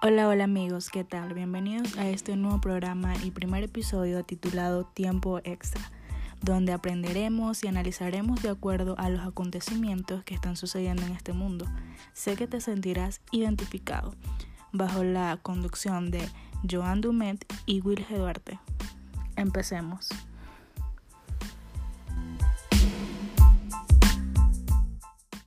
Hola, hola amigos, ¿qué tal? Bienvenidos a este nuevo programa y primer episodio titulado Tiempo Extra, donde aprenderemos y analizaremos de acuerdo a los acontecimientos que están sucediendo en este mundo. Sé que te sentirás identificado bajo la conducción de Joan Dumet y Will Duarte. Empecemos.